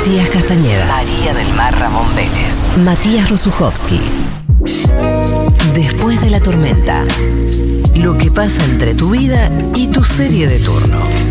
Matías Castañeda. María del Mar Ramón Vélez. Matías Rosuchowski. Después de la tormenta. Lo que pasa entre tu vida y tu serie de turno.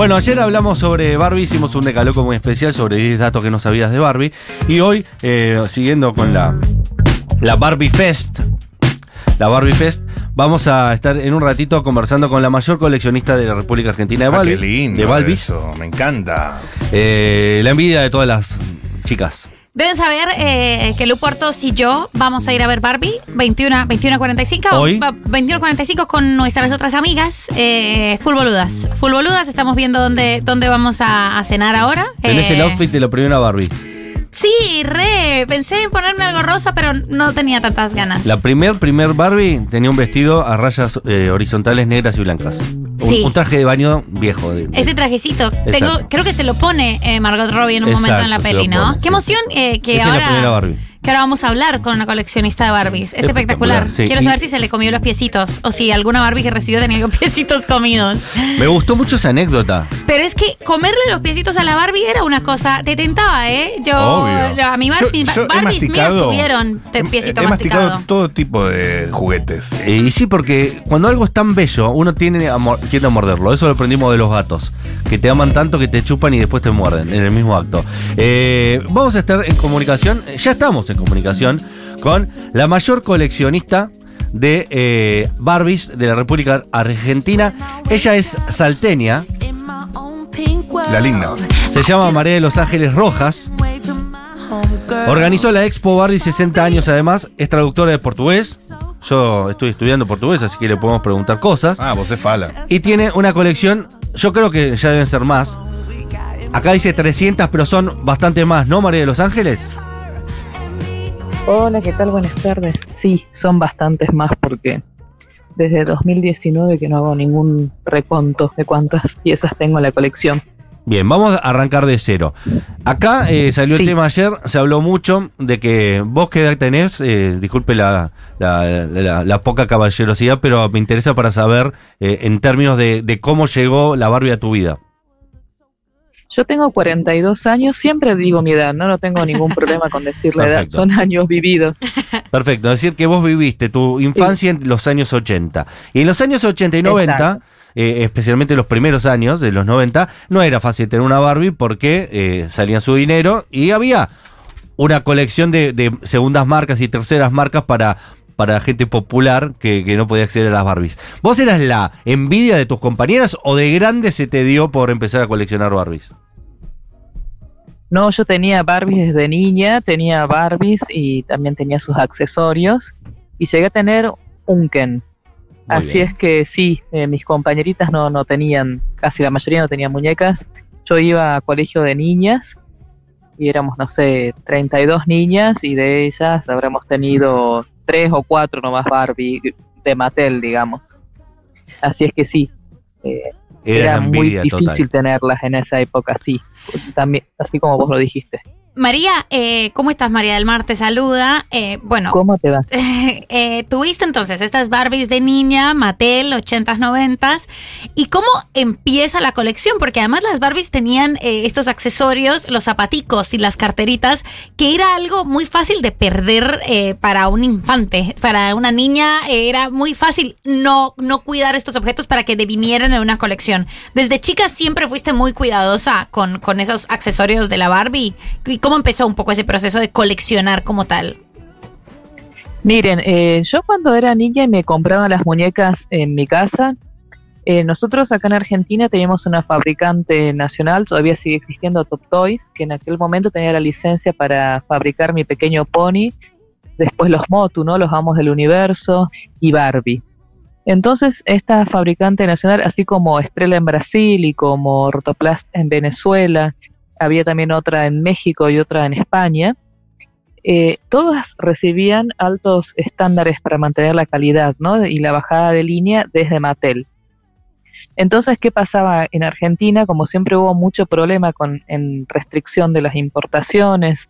Bueno, ayer hablamos sobre Barbie, hicimos un decaloco muy especial sobre 10 datos que no sabías de Barbie. Y hoy, eh, siguiendo con la, la Barbie Fest, la Barbie Fest, vamos a estar en un ratito conversando con la mayor coleccionista de la República Argentina de Ah, Barbie. qué lindo de Balbis. eso, me encanta. Eh, la envidia de todas las chicas. Deben saber eh, que Lu Portos y yo vamos a ir a ver Barbie 21 21.45. Hoy. Va- 21.45 con nuestras otras amigas. Eh, full boludas. Full boludas. Estamos viendo dónde, dónde vamos a, a cenar ahora. Tenés Eh, el outfit de la primera Barbie. Sí, re. Pensé en ponerme algo rosa, pero no tenía tantas ganas. La primer, primer Barbie tenía un vestido a rayas eh, horizontales negras y blancas. Un- Sí. Un, traje de baño viejo. de- Ese trajecito, tengo, creo que se lo pone eh, Margot Robbie en un Exacto, momento en la peli, ¿no? Qué emoción eh, que es la primera ahora, Barbie. Que ahora vamos a hablar con una coleccionista de Barbies. Es espectacular. Espectacular, sí. Quiero Y- saber si se le comió los piecitos o si alguna Barbie que recibió tenía los piecitos comidos. Me gustó mucho esa anécdota. Pero es que comerle los piecitos a la Barbie era una cosa, te tentaba, ¿eh? Yo, Obvio. a mi Bar- Yo- yo Barbies mías tuvieron de he- piecito he masticado masticado. todo tipo de juguetes. Eh, y sí, porque cuando algo es tan bello, uno tiene a tiende a morderlo. Eso lo aprendimos de los gatos. Que te aman tanto que te chupan y después te muerden en el mismo acto. Eh, vamos a estar en comunicación, ya estamos en comunicación, con la mayor coleccionista de eh, Barbies de la República Argentina. Ella es salteña, La linda. se llama María de los Ángeles Rojas. Organizó la Expo Barbie 60 años además, es traductora de portugués. Yo estoy estudiando portugués, así que le podemos preguntar cosas. Ah, vos es fala. Y tiene una colección, yo creo que ya deben ser más. Acá dice 300, pero son bastante más, ¿no, María de los Ángeles? Hola, ¿qué tal? Buenas tardes. Sí, son bastantes más porque desde 2019 que no hago ningún reconto de cuántas piezas tengo en la colección. Bien, vamos a arrancar de cero. Acá eh, salió el tema ayer, se habló mucho de que vos qué edad tenés, eh, disculpe la, la- la- la poca caballerosidad, pero me interesa para saber eh, en términos de, de cómo llegó la Barbie a tu vida. Yo tengo 42 años, siempre digo mi edad, no, no tengo ningún problema con decir la edad, Perfecto. son años vividos. Perfecto, es decir que vos viviste tu infancia en los años 80. Y en los años 80 y 90, Exacto. eh, especialmente los primeros años de los 90, no era fácil tener una Barbie porque eh, salían su dinero y había una colección de, de segundas marcas y terceras marcas para, para gente popular que, que no podía acceder a las Barbies. ¿Vos eras la envidia de tus compañeras o de grande se te dio por empezar a coleccionar Barbies? No, yo tenía Barbies desde niña, tenía Barbies y también tenía sus accesorios y llegué a tener un Ken. Muy Así bien. es que sí, eh, mis compañeritas no, no tenían, casi la mayoría no tenían muñecas. Yo iba a colegio de niñas y éramos, no sé, 32 niñas y de ellas habremos tenido tres o cuatro nomás Barbie de Mattel, digamos. Así es que sí, eh, Era, muy difícil total. tenerlas en esa época, sí. También, así como vos lo dijiste. María, eh, ¿cómo estás? María del Mar te saluda. Eh, bueno, ¿Cómo te va? eh, tuviste entonces estas Barbies de niña, Mattel, 80s, 90s. ¿Y cómo empieza la colección? Porque además las Barbies tenían estos accesorios, los zapaticos y las carteritas, que era algo muy fácil de perder para un infante. Para una niña era muy fácil no, no cuidar estos objetos para que devinieran en una colección. Desde chica siempre fuiste muy cuidadosa con, con esos accesorios de la Barbie. ¿Y cómo empezó un poco ese proceso de coleccionar como tal? Miren, eh, yo cuando era niña y me compraban las muñecas en mi casa, eh, nosotros acá en Argentina teníamos una fabricante nacional, todavía sigue existiendo Top Toys, que en aquel momento tenía la licencia para fabricar mi pequeño pony, después los Motu, ¿no? Los Amos del Universo y Barbie. Entonces, esta fabricante nacional, así como Estrella en Brasil y como Rotoplast en Venezuela, había también otra en México y otra en España, eh, todas recibían altos estándares para mantener la calidad ¿no? y la bajada de línea desde Mattel. Entonces, ¿qué pasaba en Argentina? Como siempre hubo mucho problema con restricción de las importaciones,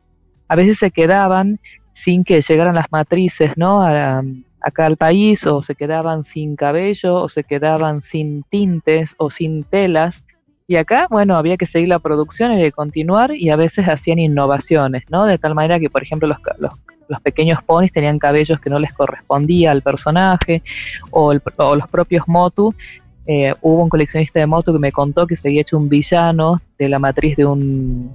a veces se quedaban sin que llegaran las matrices, ¿no? A- acá al país, o se quedaban sin cabello, o se quedaban sin tintes, o sin telas. Y acá, bueno, había que seguir la producción, había que continuar, y a veces hacían innovaciones, ¿no? De tal manera que, por ejemplo, los, los, los pequeños ponis tenían cabellos que no les correspondía al personaje, o, el- o los propios Motu eh, hubo un coleccionista de moto que me contó que se había hecho un villano de la matriz de un,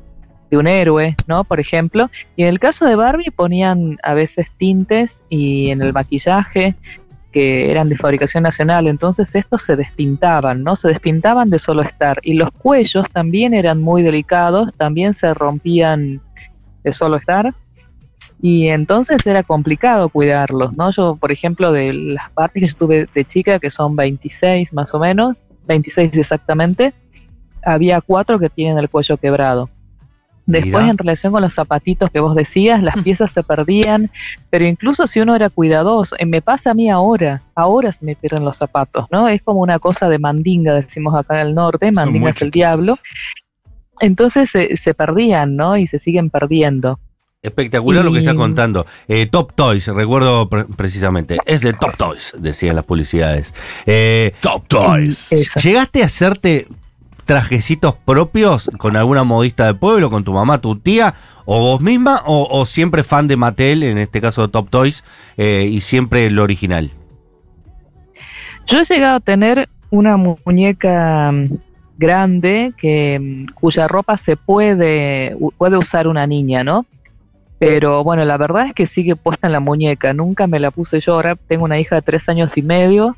de un héroe, ¿no? Por ejemplo. Y en el caso de Barbie ponían a veces tintes y en el maquillaje que eran de fabricación nacional, entonces estos se despintaban, ¿no? Se despintaban de solo estar. Y los cuellos también eran muy delicados, también se rompían de solo estar. Y entonces era complicado cuidarlos, ¿no? Yo, por ejemplo, de las partes que yo tuve de chica, que son 26 más o menos, 26 exactamente, había cuatro que tienen el cuello quebrado. Después, en relación con los zapatitos que vos decías, las piezas se perdían, pero incluso si uno era cuidadoso, eh, me pasa a mí ahora, ahora se me pierden los zapatos, ¿no? Es como una cosa de mandinga, decimos acá en el norte, mandinga es el diablo. Entonces se- se perdían, ¿no? Y se siguen perdiendo. Espectacular lo que está contando. Eh, Top Toys, recuerdo pre- precisamente. Es de Top Toys, decían las publicidades. Eh, Top Toys. Eso. ¿Llegaste a hacerte trajecitos propios con alguna modista de pueblo, con tu mamá, tu tía, o vos misma, o, o siempre fan de Mattel, en este caso de Top Toys, eh, y siempre el original? Yo he llegado a tener una mu- muñeca mm, grande que mm, cuya ropa se puede puede usar una niña, ¿no? Pero bueno, la verdad es que sigue puesta en la muñeca. Nunca me la puse yo. Ahora tengo una hija de tres años y medio.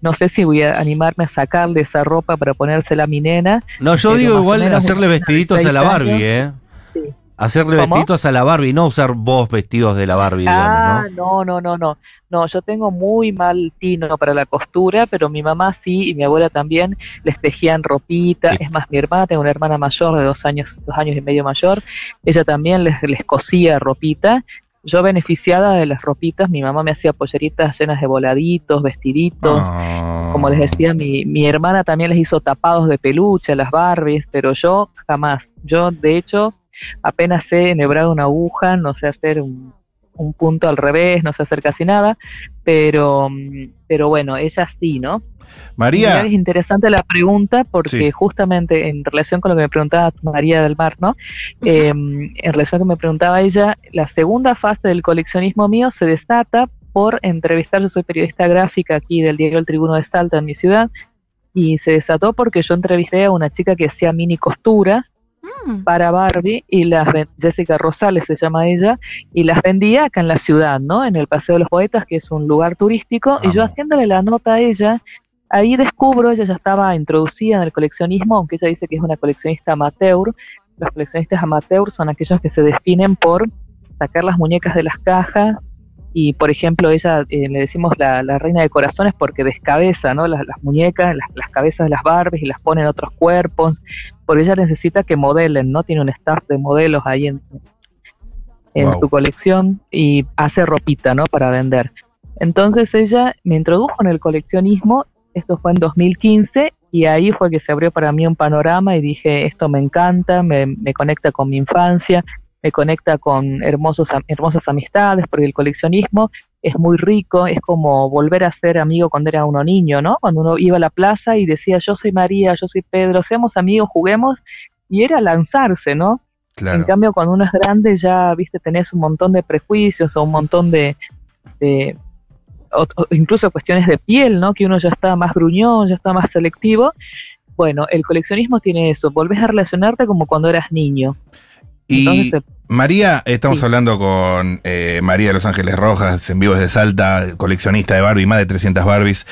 No sé si voy a animarme a sacarle esa ropa para ponérsela a mi nena. No, yo Pero digo igual hacerle vestiditos a la 16 Barbie, años. ¿eh? Sí. Hacerle ¿Cómo? vestiditos a la Barbie, no usar vos vestidos de la Barbie, Ah, digamos, ¿no? no, no, no, no. No, yo tengo muy mal tino para la costura, pero mi mamá sí y mi abuela también les tejían ropita. Sí. Es más, mi hermana, tengo una hermana mayor de dos años, dos años y medio mayor, ella también les, les cosía ropita. Yo beneficiada de las ropitas, mi mamá me hacía polleritas llenas de voladitos, vestiditos. Ah. Como les decía, mi, mi hermana también les hizo tapados de peluche las Barbies, pero yo jamás. Yo, de hecho, apenas sé enhebrar una aguja, no sé hacer un, un punto al revés, no sé hacer casi nada, pero, mm, pero bueno, ella sí, ¿no? María, es interesante la pregunta porque Sí. justamente en relación con lo que me preguntaba María del Mar, ¿no? Eh, en relación con lo que me preguntaba ella, la segunda fase del coleccionismo mío se desata por entrevistar, yo soy periodista gráfica aquí del diario El Tribuno de Salta en mi ciudad, y se desató porque yo entrevisté a una chica que hacía mini costuras Mm. para Barbie y las ven- Jessica Rosales se llama ella y las vendía acá en la ciudad, ¿no? En el Paseo de los Poetas, que es un lugar turístico, y yo haciéndole la nota a ella, ahí descubro, ella ya estaba introducida en el coleccionismo, aunque ella dice que es una coleccionista amateur. Los coleccionistas amateur son aquellos que se definen por sacar las muñecas de las cajas y, por ejemplo, ella eh, le decimos la, la reina de corazones porque descabeza, ¿no? Las, las muñecas, las, las cabezas de las Barbies y las pone en otros cuerpos, porque ella necesita que modelen, ¿no? Tiene un staff de modelos ahí en, en Wow. su colección y hace ropita, ¿no? Para vender. Entonces ella me introdujo en el coleccionismo, esto fue en 2015, y ahí fue que se abrió para mí un panorama y dije, esto me encanta, me, me conecta con mi infancia, me conecta con hermosos, hermosas amistades, porque el coleccionismo es muy rico, es como volver a ser amigo cuando era uno niño, ¿no? Cuando uno iba a la plaza y decía, yo soy María, yo soy Pedro, seamos amigos, juguemos, y era lanzarse, ¿no? En claro. cambio, cuando uno es grande ya, viste, tenés un montón de prejuicios o un montón de, de- o- o incluso cuestiones de piel, ¿no? Que uno ya está más gruñón, ya está más selectivo. Bueno, el coleccionismo tiene eso, volvés a relacionarte como cuando eras niño. Y Entonces, María, estamos Sí. hablando con eh, María de Los Ángeles Rojas, en vivo desde Salta, coleccionista de Barbie, más de 300 Barbies.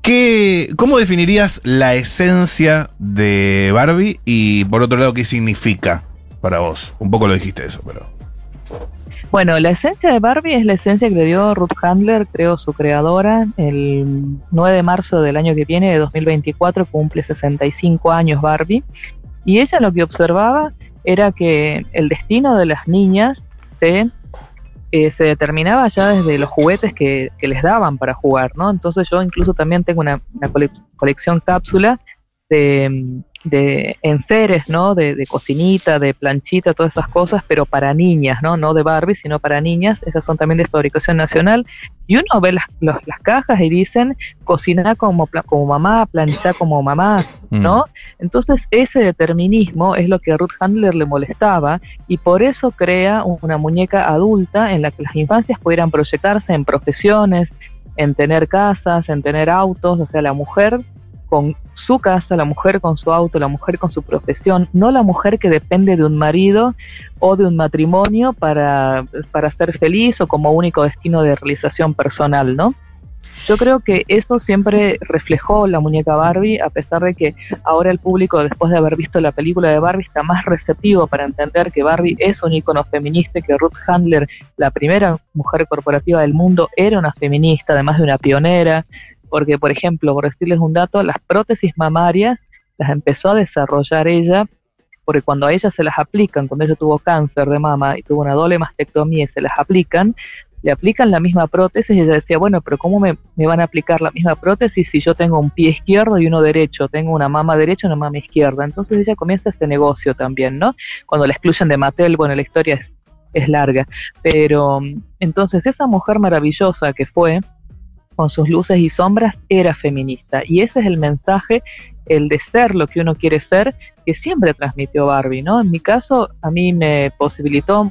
¿Qué, ¿Cómo definirías la esencia de Barbie y por otro lado qué significa para vos? Un poco lo dijiste eso, pero... Bueno, la esencia de Barbie es la esencia que le dio Ruth Handler, creo su creadora, el 9 de marzo del año que viene, de 2024, cumple 65 años Barbie. Y ella lo que observaba era que el destino de las niñas se, eh, se determinaba ya desde los juguetes que, que, les daban para jugar, ¿no? Entonces yo incluso también tengo una colección cápsula de de enseres, ¿no? De, de, cocinita, de planchita, todas esas cosas, pero para niñas, ¿no? No de Barbie, sino para niñas. Esas son también de fabricación nacional. Y uno ve las, los, las cajas y dicen cocina como, como mamá, planchar como mamá, ¿no? Mm. Entonces ese determinismo es lo que a Ruth Handler le molestaba y por eso crea una muñeca adulta en la que las infancias pudieran proyectarse en profesiones, en tener casas, en tener autos, o sea, la mujer con su casa, la mujer con su auto, la mujer con su profesión, no la mujer que depende de un marido o de un matrimonio para, para ser feliz o como único destino de realización personal, ¿no? Yo creo que eso siempre reflejó la muñeca Barbie, a pesar de que ahora el público, después de haber visto la película de Barbie, está más receptivo para entender que Barbie es un icono feminista, que Ruth Handler, la primera mujer corporativa del mundo, era una feminista, además de una pionera, porque, por ejemplo, por decirles un dato, las prótesis mamarias las empezó a desarrollar ella, porque cuando a ella se las aplican, cuando ella tuvo cáncer de mama y tuvo una doble mastectomía y se las aplican, le aplican la misma prótesis y ella decía, bueno, pero ¿cómo me, van a aplicar la misma prótesis si yo tengo un pie izquierdo y uno derecho? Tengo una mama derecha y una mama izquierda. Entonces ella comienza este negocio también, ¿no? Cuando la excluyen de Mattel, bueno, la historia es, es larga. Pero entonces esa mujer maravillosa que fue, con sus luces y sombras, era feminista. Y ese es el mensaje, el de ser lo que uno quiere ser, que siempre transmitió Barbie, ¿no? En mi caso, a mí me posibilitó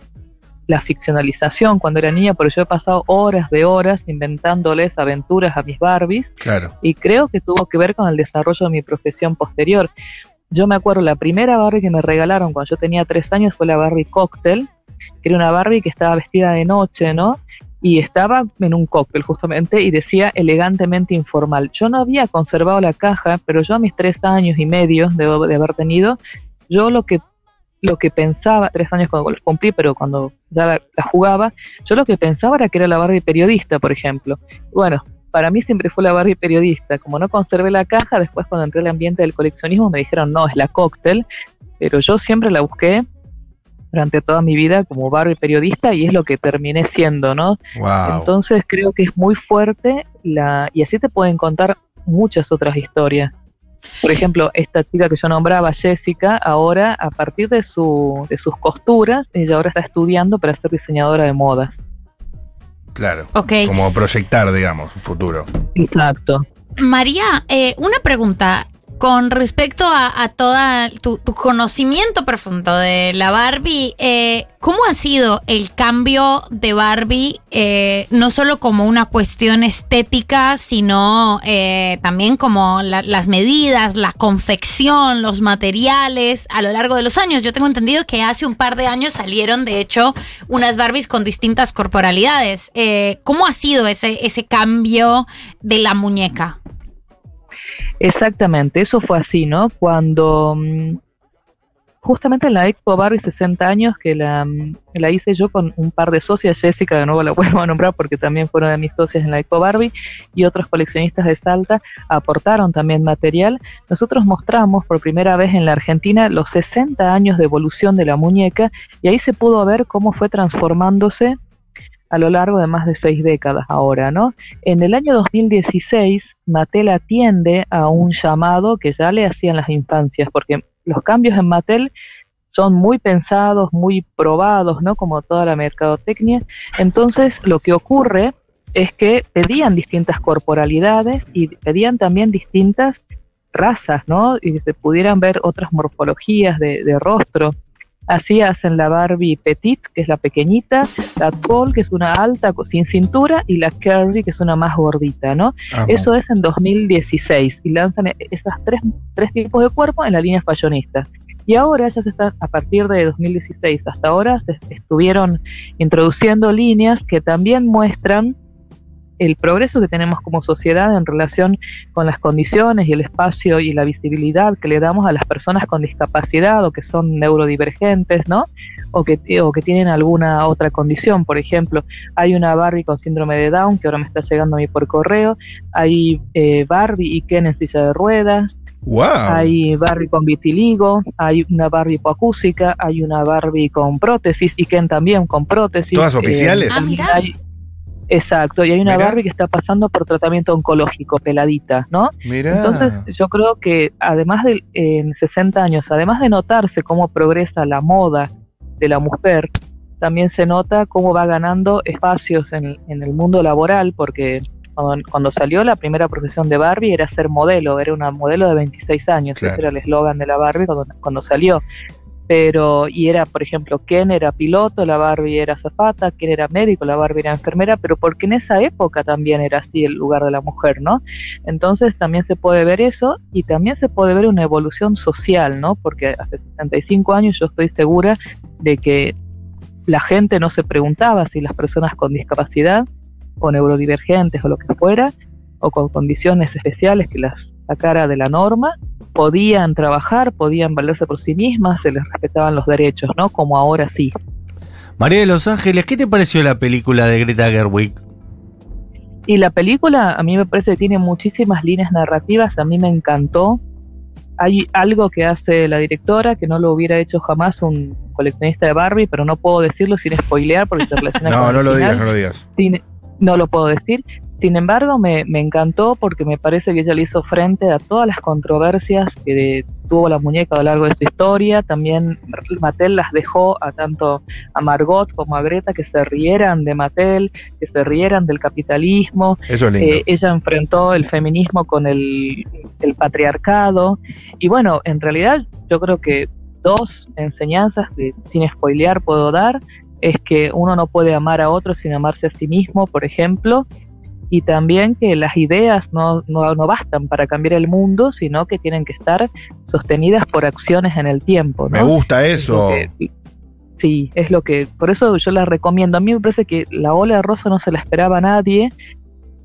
la ficcionalización cuando era niña, porque yo he pasado horas de horas inventándoles aventuras a mis Barbies. Claro. Y creo que tuvo que ver con el desarrollo de mi profesión posterior. Yo me acuerdo, la primera Barbie que me regalaron cuando yo tenía tres años fue la Barbie Cocktail, que era una Barbie que estaba vestida de noche, ¿no? Y estaba en un cóctel justamente y decía elegantemente informal. Yo no había conservado la caja, pero yo a mis tres años y medio de, de haber tenido, yo lo que lo que pensaba, tres años cuando los cumplí, pero cuando ya la, la, jugaba, yo lo que pensaba era que era la Barbie periodista, por ejemplo. Bueno, para mí siempre fue la Barbie periodista. Como no conservé la caja, después cuando entré al ambiente del coleccionismo me dijeron, no, es la cóctel, pero yo siempre la busqué durante toda mi vida como Barbie periodista y es lo que terminé siendo, ¿no? Wow. Entonces creo que es muy fuerte la y así te pueden contar muchas otras historias. Por ejemplo, esta chica que yo nombraba, Jessica, ahora a partir de, su, de sus costuras, ella ahora está estudiando para ser diseñadora de modas. Claro. Okay. Como proyectar, digamos, un futuro. Exacto. María, eh, una pregunta con respecto a, todo tu, conocimiento profundo de la Barbie, eh, ¿cómo ha sido el cambio de Barbie, eh, no solo como una cuestión estética, sino eh, también como la, las medidas, la confección, los materiales a lo largo de los años? Yo tengo entendido que hace un par de años salieron, de hecho, unas Barbies con distintas corporalidades. ¿Cómo ha sido ese, ese cambio de la muñeca? Exactamente, eso fue así, ¿no? Cuando mmm, justamente en la Expo Barbie 60 años que la, la, hice yo con un par de socias, Jessica, de nuevo la vuelvo a nombrar porque también fueron de mis socias en la Expo Barbie, y otros coleccionistas de Salta aportaron también material. Nosotros mostramos por primera vez en la Argentina los 60 años de evolución de la muñeca y ahí se pudo ver cómo fue transformándose a lo largo de más de seis décadas ahora, ¿no? En el año 2016, Mattel atiende a un llamado que ya le hacían las infancias, porque los cambios en Mattel son muy pensados, muy probados, ¿no? Como toda la mercadotecnia. Entonces, lo que ocurre es que pedían distintas corporalidades y pedían también distintas razas, ¿no? Y se pudieran ver otras morfologías de, de rostro. Así hacen la Barbie Petit, que es la pequeñita, la Tall, que es una alta sin cintura, y la Curvy, que es una más gordita, ¿no? Ajá. Eso es en 2016 y lanzan esas tres, tres tipos de cuerpo en la línea fashionista. Y ahora ya se está, a partir de 2016 hasta ahora, se estuvieron introduciendo líneas que también muestran el progreso que tenemos como sociedad en relación con las condiciones y el espacio y la visibilidad que le damos a las personas con discapacidad o que son neurodivergentes, ¿no? O que, o que tienen alguna otra condición. Por ejemplo, hay una Barbie con síndrome de Down que ahora me está llegando a mí por correo. Hay eh, Barbie y Ken en silla de ruedas. ¡Wow! Hay Barbie con vitiligo, hay una Barbie hipoacúsica, hay una Barbie con prótesis y Ken también con prótesis. ¿Todas oficiales? Ah, también mira. hay- exacto, y hay una Mirá. Barbie que está pasando por tratamiento oncológico, peladita, ¿no? Mirá. Entonces yo creo que además de en 60 años, además de notarse cómo progresa la moda de la mujer, también se nota cómo va ganando espacios en, en el mundo laboral, porque cuando, cuando salió la primera profesión de Barbie era ser modelo, era una modelo de 26 años, Claro. ese era el eslogan de la Barbie cuando, cuando salió. Pero, y era, por ejemplo, Ken era piloto, la Barbie era zafata, Ken era médico, la Barbie era enfermera, pero porque en esa época también era así el lugar de la mujer, ¿no? Entonces también se puede ver eso y también se puede ver una evolución social, ¿no? Porque hace 65 años yo estoy segura de que la gente no se preguntaba si las personas con discapacidad o neurodivergentes o lo que fuera, o con condiciones especiales que las sacara de la norma, podían trabajar, podían valerse por sí mismas, se les respetaban los derechos, ¿no? Como ahora sí. María de Los Ángeles, ¿qué te pareció la película de Greta Gerwig? Y la película a mí me parece que tiene muchísimas líneas narrativas, a mí me encantó. Hay algo que hace la directora que no lo hubiera hecho jamás un coleccionista de Barbie, pero no puedo decirlo sin spoilear porque se relaciona No, con el no lo digas, no lo digas. Sin- no lo puedo decir. Sin embargo, me, me encantó porque me parece que ella le hizo frente a todas las controversias que tuvo la muñeca a lo largo de su historia. También Mattel las dejó a tanto a Margot como a Greta que se rieran de Mattel, que se rieran del capitalismo. Eso es lindo. Eh, ella enfrentó el feminismo con el, el patriarcado. Y bueno, en realidad yo creo que dos enseñanzas que sin spoilear puedo dar es que uno no puede amar a otro sin amarse a sí mismo, por ejemplo, y también que las ideas no, no, no bastan para cambiar el mundo, sino que tienen que estar sostenidas por acciones en el tiempo. ¿no? Me gusta Es eso. que- sí, es lo que, por eso yo la recomiendo. A mí me parece que la ola de rosa no se la esperaba a nadie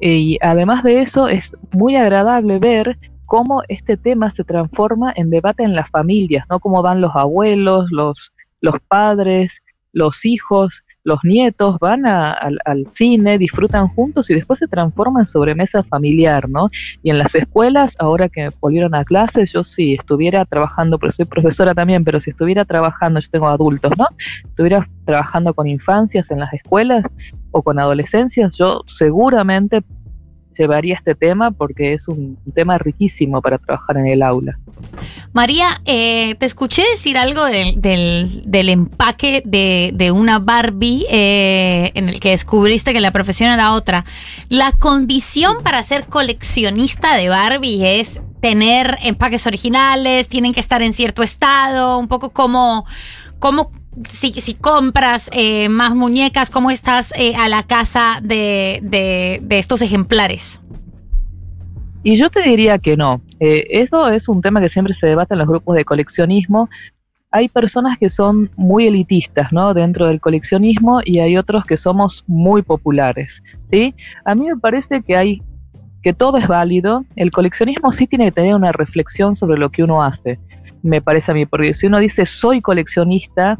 y además de eso es muy agradable ver cómo este tema se transforma en debate en las familias, ¿no? Cómo van los abuelos, los, los padres, los hijos, los nietos, van a- al, al cine, disfrutan juntos y después se transforma en sobremesa familiar, ¿no? Y en las escuelas, ahora que volvieron a clases, yo si estuviera trabajando, porque soy profesora también, pero si estuviera trabajando, yo tengo adultos, ¿no? Estuviera trabajando con infancias en las escuelas o con adolescencias, yo seguramente llevaría este tema porque es un, tema riquísimo para trabajar en el aula. María, eh, te escuché decir algo del, del- del empaque de, de una Barbie eh, en el que descubriste que la profesión era otra. La condición para ser coleccionista de Barbie es tener empaques originales, tienen que estar en cierto estado, un poco como, como si, compras eh, más muñecas, cómo estás eh, a la casa de, estos ejemplares. Y yo te diría que no. Eh, eso es un tema que siempre se debate en los grupos de coleccionismo. Hay personas que son muy elitistas, ¿no? Dentro del coleccionismo y hay otros que somos muy populares, ¿sí? A mí me parece que hay que todo es válido. El coleccionismo sí tiene que tener una reflexión sobre lo que uno hace. Me parece a mí, porque si uno dice soy coleccionista,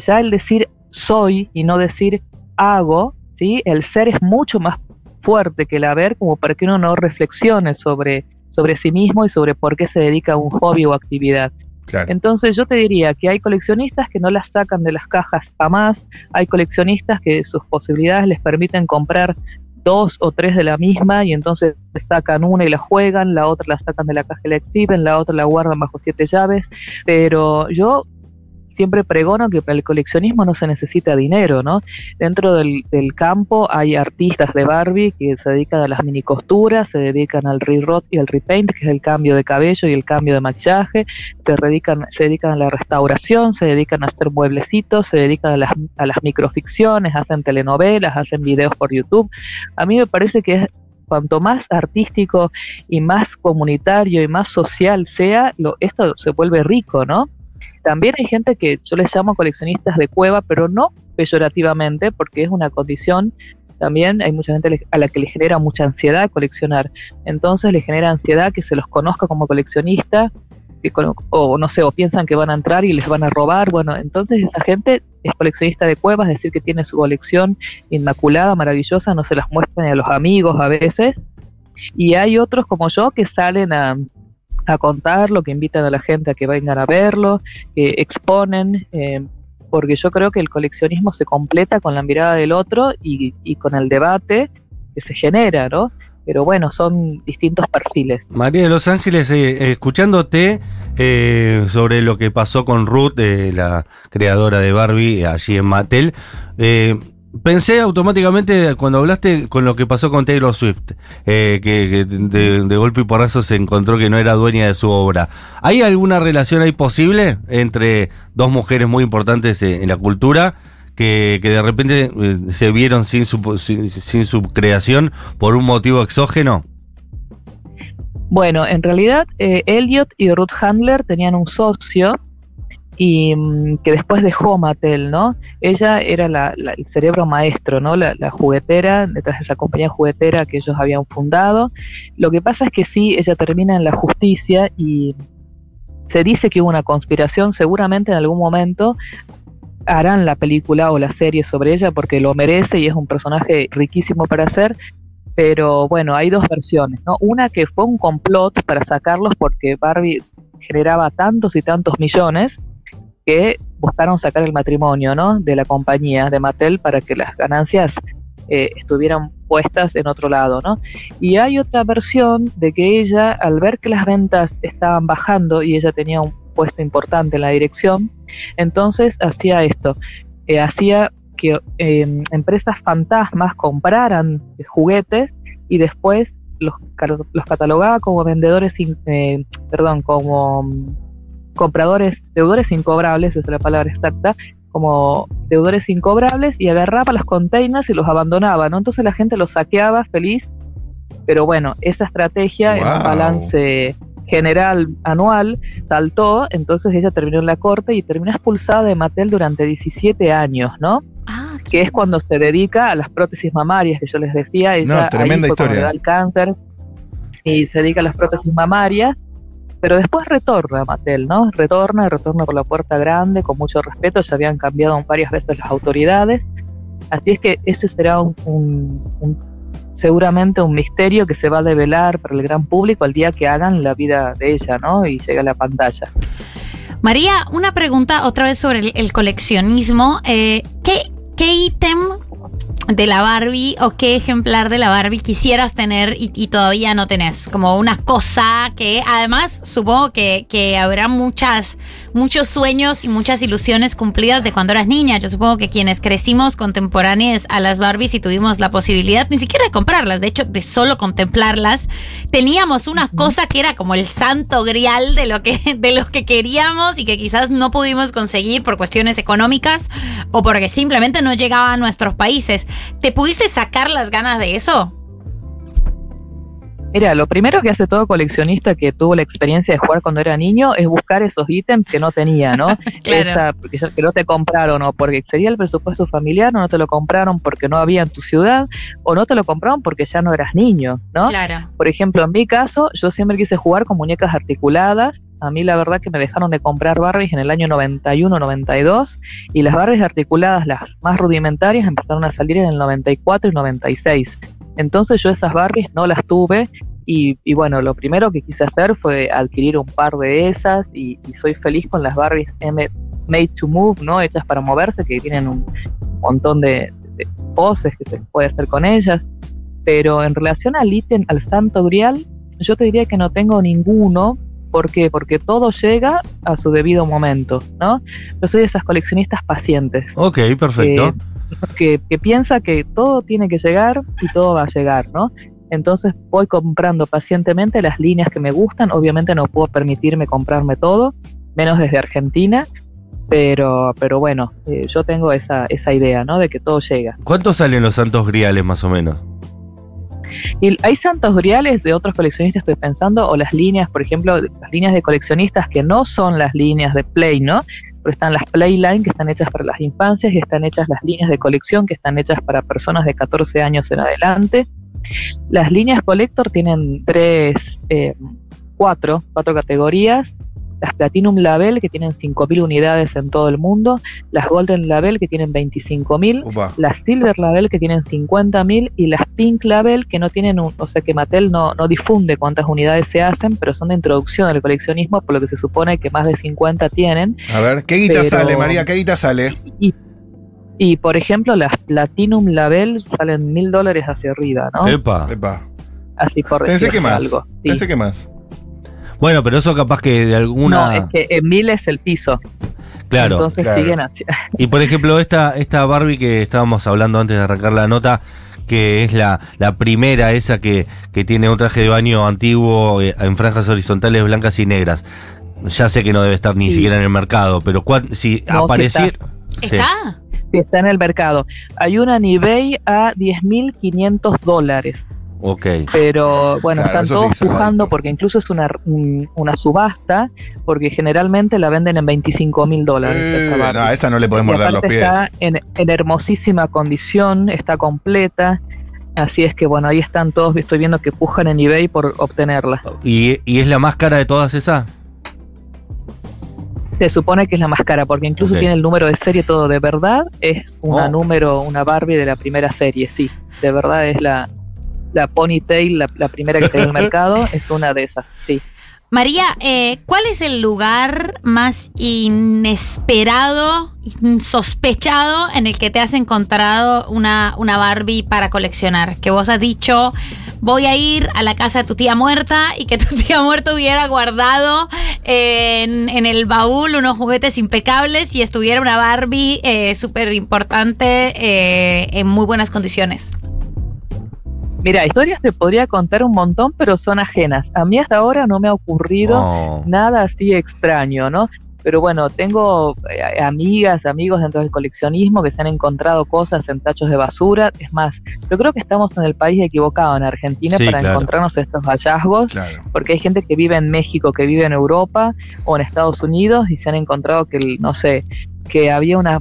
ya el decir soy y no decir hago, ¿sí? El ser es mucho más fuerte que el haber como para que uno no reflexione sobre, sobre sí mismo y sobre por qué se dedica a un hobby o actividad. Claro. Entonces yo te diría que hay coleccionistas que no las sacan de las cajas jamás, hay coleccionistas que sus posibilidades les permiten comprar dos o tres de la misma y entonces sacan una y la juegan, la otra la sacan de la caja y la exhiben, la otra la guardan bajo siete llaves, pero yo siempre pregono que para el coleccionismo no se necesita dinero, ¿no? Dentro del, del campo hay artistas de Barbie que se dedican a las mini costuras, se dedican al rerot y al repaint, que es el cambio de cabello y el cambio de maquillaje, se dedican, se dedican a la restauración, se dedican a hacer mueblecitos, se dedican a las, a las microficciones, hacen telenovelas, hacen videos por YouTube. A mí me parece que es cuanto más artístico y más comunitario y más social sea, lo, esto se vuelve rico, ¿no? También hay gente que yo les llamo coleccionistas de cueva, pero no peyorativamente, porque es una condición también hay mucha gente a la que le genera mucha ansiedad coleccionar. Entonces le genera ansiedad que se los conozca como coleccionista, que o no sé, o piensan que van a entrar y les van a robar. Bueno, entonces esa gente es coleccionista de cuevas, es decir, que tiene su colección inmaculada, maravillosa, no se las muestran a los amigos a veces. Y hay otros como yo que salen a, a contarlo, que invitan a la gente a que vengan a verlo, que exponen, eh, porque yo creo que el coleccionismo se completa con la mirada del otro y, con el debate que se genera, ¿no? Pero bueno, son distintos perfiles. María de los Ángeles, eh, escuchándote eh, sobre lo que pasó con Ruth, eh, la creadora de Barbie, allí en Mattel, pensé automáticamente cuando hablaste con lo que pasó con Taylor Swift, eh, que, de, golpe y porrazo se encontró que no era dueña de su obra. ¿Hay alguna relación ahí posible entre dos mujeres muy importantes en la cultura? Que, que de repente eh, se vieron sin su, sin su creación por un motivo exógeno. Bueno, en realidad eh, Elliot y Ruth Handler tenían un socio y mm, que después dejó Mattel, ¿no? Ella era la- el cerebro maestro, ¿no? La, la juguetera, detrás de esa compañía juguetera que ellos habían fundado. Lo que pasa es que sí, ella termina en la justicia y se dice que hubo una conspiración, seguramente en algún momento harán la película o la serie sobre ella porque lo merece y es un personaje riquísimo para hacer, pero bueno, hay dos versiones, ¿no? Una que fue un complot para sacarlos porque Barbie generaba tantos y tantos millones que buscaron sacar el matrimonio, ¿no? De la compañía de Mattel para que las ganancias eh, estuvieran puestas en otro lado, ¿no? Y hay otra versión de que ella, al ver que las ventas estaban bajando y ella tenía un puesto importante en la dirección, entonces hacía esto, eh, hacía que eh, empresas fantasmas compraran juguetes y después los, los catalogaba como vendedores, eh, perdón, como compradores, deudores incobrables, esa es la palabra exacta, como deudores incobrables y agarraba los containers y los abandonaba, ¿no? Entonces la gente los saqueaba feliz, pero bueno, esa estrategia en un Wow. balance general anual saltó, entonces ella terminó en la corte y terminó expulsada de Mattel durante 17 años, ¿no? Ah, que es cuando se dedica a las prótesis mamarias que yo les decía. Ella No, tremenda ahí fue cuando historia. le da el cáncer y se dedica a las prótesis mamarias, pero después retorna Mattel, ¿no? Retorna, retorna por la puerta grande, con mucho respeto, ya habían cambiado varias veces las autoridades, así es que ese será un, seguramente un misterio que se va a develar para el gran público el día que hagan la vida de ella, ¿no? Y llegue a la pantalla. María, una pregunta otra vez sobre el, coleccionismo. Eh, ¿qué, ¿Qué ítem de la Barbie o qué ejemplar de la Barbie quisieras tener y, todavía no tenés? Como una cosa que además supongo que, que habrá muchas, muchos sueños y muchas ilusiones cumplidas de cuando eras niña. Yo supongo que quienes crecimos contemporáneos a las Barbies y tuvimos la posibilidad ni siquiera de comprarlas, de hecho de solo contemplarlas, teníamos una cosa que era como el santo grial de lo que, de lo que queríamos y que quizás no pudimos conseguir por cuestiones económicas o porque simplemente no llegaba a nuestros países. ¿Te pudiste sacar las ganas de eso? Mira, lo primero que hace todo coleccionista que tuvo la experiencia de jugar cuando era niño es buscar esos ítems que no tenía, ¿no? Claro. Esa- que, no te compraron o porque excedía el presupuesto familiar o no te lo compraron porque no había en tu ciudad o no te lo compraron porque ya no eras niño, ¿no? Claro. Por ejemplo, en mi caso, yo siempre quise jugar con muñecas articuladas. A mí la verdad que me dejaron de comprar Barbies en el año 91-92 y las Barbies articuladas, las más rudimentarias, empezaron a salir en el 94 y 96. Entonces yo esas Barbies no las tuve y, y bueno, lo primero que quise hacer fue adquirir un par de esas y, y soy feliz con las Barbies M Made to Move, ¿no? Hechas para moverse, que tienen un montón de, de poses que se puede hacer con ellas. Pero en relación al ítem, al santo grial, yo te diría que no tengo ninguno. ¿Por qué? Porque todo llega a su debido momento, ¿no? Yo soy de esas coleccionistas pacientes, Ok, perfecto. Eh, que, que piensa que todo tiene que llegar y todo va a llegar, ¿no? Entonces voy comprando pacientemente las líneas que me gustan. Obviamente no puedo permitirme comprarme todo, menos desde Argentina, pero, pero bueno, eh, yo tengo esa, esa idea, ¿no? De que todo llega. ¿Cuánto salen los santos griales más o menos? Y hay santos griales de otros coleccionistas, estoy pensando, o las líneas, por ejemplo, las líneas de coleccionistas que no son las líneas de Play, ¿no? Pero están las Playline que están hechas para las infancias y están hechas las líneas de colección que están hechas para personas de 14 años en adelante. Las líneas Collector tienen tres, eh, cuatro, cuatro categorías. Las Platinum Label que tienen 5.000 unidades en todo el mundo, las Golden Label que tienen 25.000, Upa. las Silver Label que tienen 50.000 y las Pink Label que no tienen, un, o sea que Mattel no, no difunde cuántas unidades se hacen, pero son de introducción al coleccionismo, por lo que se supone que más de 50 tienen. A ver, ¿qué guita Pero- sale, María? ¿Qué guita sale? Y, y por ejemplo, las Platinum Label salen mil dólares hacia arriba, ¿no? Epa. Epa. Así por Pensé que más. algo. sí. Pensé que más. Bueno, pero eso capaz que de alguna. No, es que en mil es el piso. claro. Entonces claro. siguen así. Y por ejemplo, esta, esta Barbie que estábamos hablando antes de arrancar la nota, que es la, la primera, esa que, que tiene un traje de baño antiguo eh, en franjas horizontales blancas y negras. Ya sé que no debe estar ni Sí. siquiera en el mercado, pero si No, apareciera. Sí. ¿Está? Sí, está en el mercado. Hay una en eBay a 10.500 dólares. Ok. Pero bueno, Claro, están todos sí, pujando porque incluso es una, un- una subasta, porque generalmente la venden en 25 mil dólares. Eh, esta Barbie. no, esa no le podés Y morder los aparte pies. está en, en hermosísima condición, está completa. Así es que bueno, ahí están todos, estoy viendo que pujan en eBay por obtenerla. ¿Y, y es la más cara de todas esas? Se supone que es la más cara, porque incluso tiene el número de serie todo de verdad. Es una Oh. número, una Barbie de la primera serie, sí. De verdad es la, la Ponytail, la, la primera que está en el mercado, es una de esas, sí. María, eh, ¿cuál es el lugar más inesperado, insospechado en el que te has encontrado una, una Barbie para coleccionar? Que vos has dicho, voy a ir a la casa de tu tía muerta y que tu tía muerta hubiera guardado en, en el baúl unos juguetes impecables y estuviera una Barbie eh, súper importante eh, en muy buenas condiciones. Mira, historias te podría contar un montón, pero son ajenas. A mí hasta ahora no me ha ocurrido Oh. nada así extraño, ¿no? Pero bueno, tengo eh, amigas, amigos dentro del coleccionismo que se han encontrado cosas en tachos de basura. Es más, yo creo que estamos en el país equivocado, en Argentina, Sí, para claro. encontrarnos estos hallazgos. Claro. porque hay gente que vive en México, que vive en Europa o en Estados Unidos y se han encontrado que, no sé, que había una...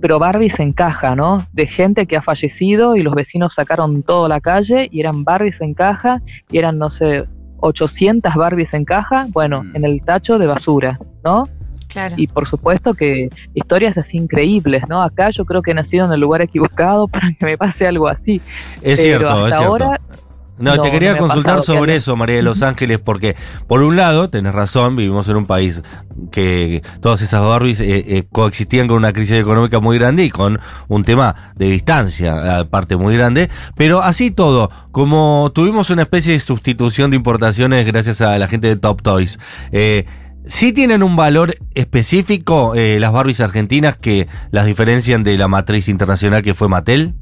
Pero Barbies en caja, ¿no? De gente que ha fallecido y los vecinos sacaron todo a la calle y eran Barbies en caja y eran, no sé, 800 Barbies en caja, bueno, Mm. en el tacho de basura, ¿no? Claro. Y por supuesto que historias así increíbles, ¿no? Acá yo creo que he nacido en el lugar equivocado para que me pase algo así. Es pero cierto, hasta es cierto. No, No, te quería consultar sobre eso, María de Los Ángeles, porque por un lado, tenés razón, vivimos en un país que todas esas Barbies eh, eh, coexistían con una crisis económica muy grande y con un tema de distancia, aparte muy grande, pero así todo, como tuvimos una especie de sustitución de importaciones gracias a la gente de Top Toys, eh, ¿Sí tienen un valor específico eh, las Barbies argentinas que las diferencian de la matriz internacional que fue Mattel?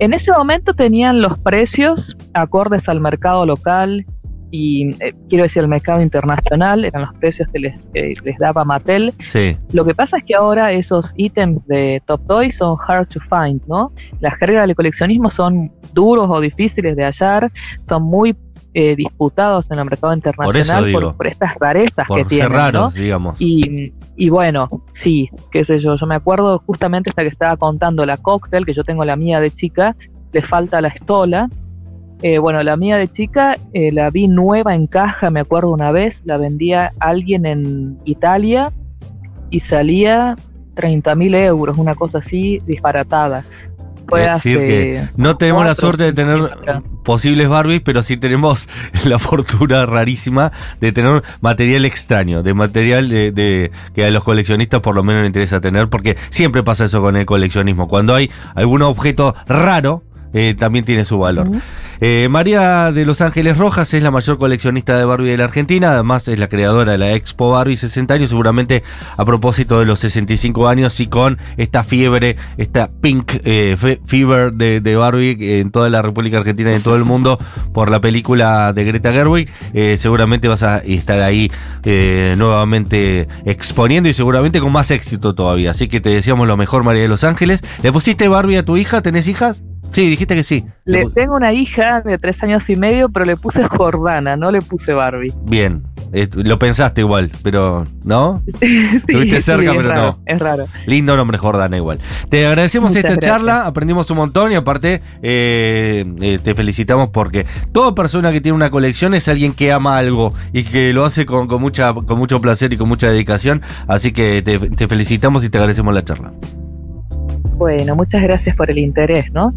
En ese momento tenían los precios acordes al mercado local y eh, quiero decir el mercado internacional, eran los precios que les, les daba Mattel. Sí. Lo que pasa es que ahora esos ítems de Top Toys son hard to find, ¿no? Las cargas del coleccionismo son duros o difíciles de hallar, son muy eh, disputados en el mercado internacional por, digo. por estas rarezas Por que tienen, ¿no? raros, digamos. Y, y bueno, sí, qué sé yo, yo me acuerdo justamente esta que estaba contando la cóctel, que yo tengo la mía de chica, le falta la estola. Eh, bueno, la mía de chica eh, la vi nueva en caja, me acuerdo una vez, la vendía alguien en Italia y salía 30 mil euros, una cosa así disparatada. Fue decir, hace que no tenemos la suerte de tener. Posibles Barbies, pero sí tenemos la fortuna rarísima de tener material extraño, de material de, de- que a los coleccionistas por lo menos les interesa tener, porque siempre pasa eso con el coleccionismo. Cuando hay algún objeto raro, eh, también tiene su valor. Eh, María de Los Ángeles Rojas es la mayor coleccionista de Barbie de la Argentina, además es la creadora de la Expo Barbie 60 años, seguramente a propósito de los 65 años y con esta fiebre, esta pink eh, fe- fever de, de Barbie en toda la República Argentina y en todo el mundo por la película de Greta Gerwig, eh, seguramente vas a estar ahí nuevamente exponiendo y seguramente con más éxito todavía. Así que te deseamos lo mejor, María de Los Ángeles. ¿Le pusiste Barbie a tu hija? ¿Tenés hijas? Sí, dijiste que sí. Le, tengo una hija de tres años y medio, pero le puse Jordana, no le puse Barbie. Bien. Eh, lo pensaste igual, pero ¿no? Sí, Estuviste cerca, es pero raro, no. Es raro. Lindo nombre Jordana igual. Te agradecemos Muchas esta gracias. charla, aprendimos un montón y aparte eh, eh, te felicitamos porque toda persona que tiene una colección es alguien que ama algo y que lo hace con, con mucha, con mucho placer y con mucha dedicación. Así que te, te felicitamos y te agradecemos la charla. Bueno, muchas gracias por el interés, ¿no?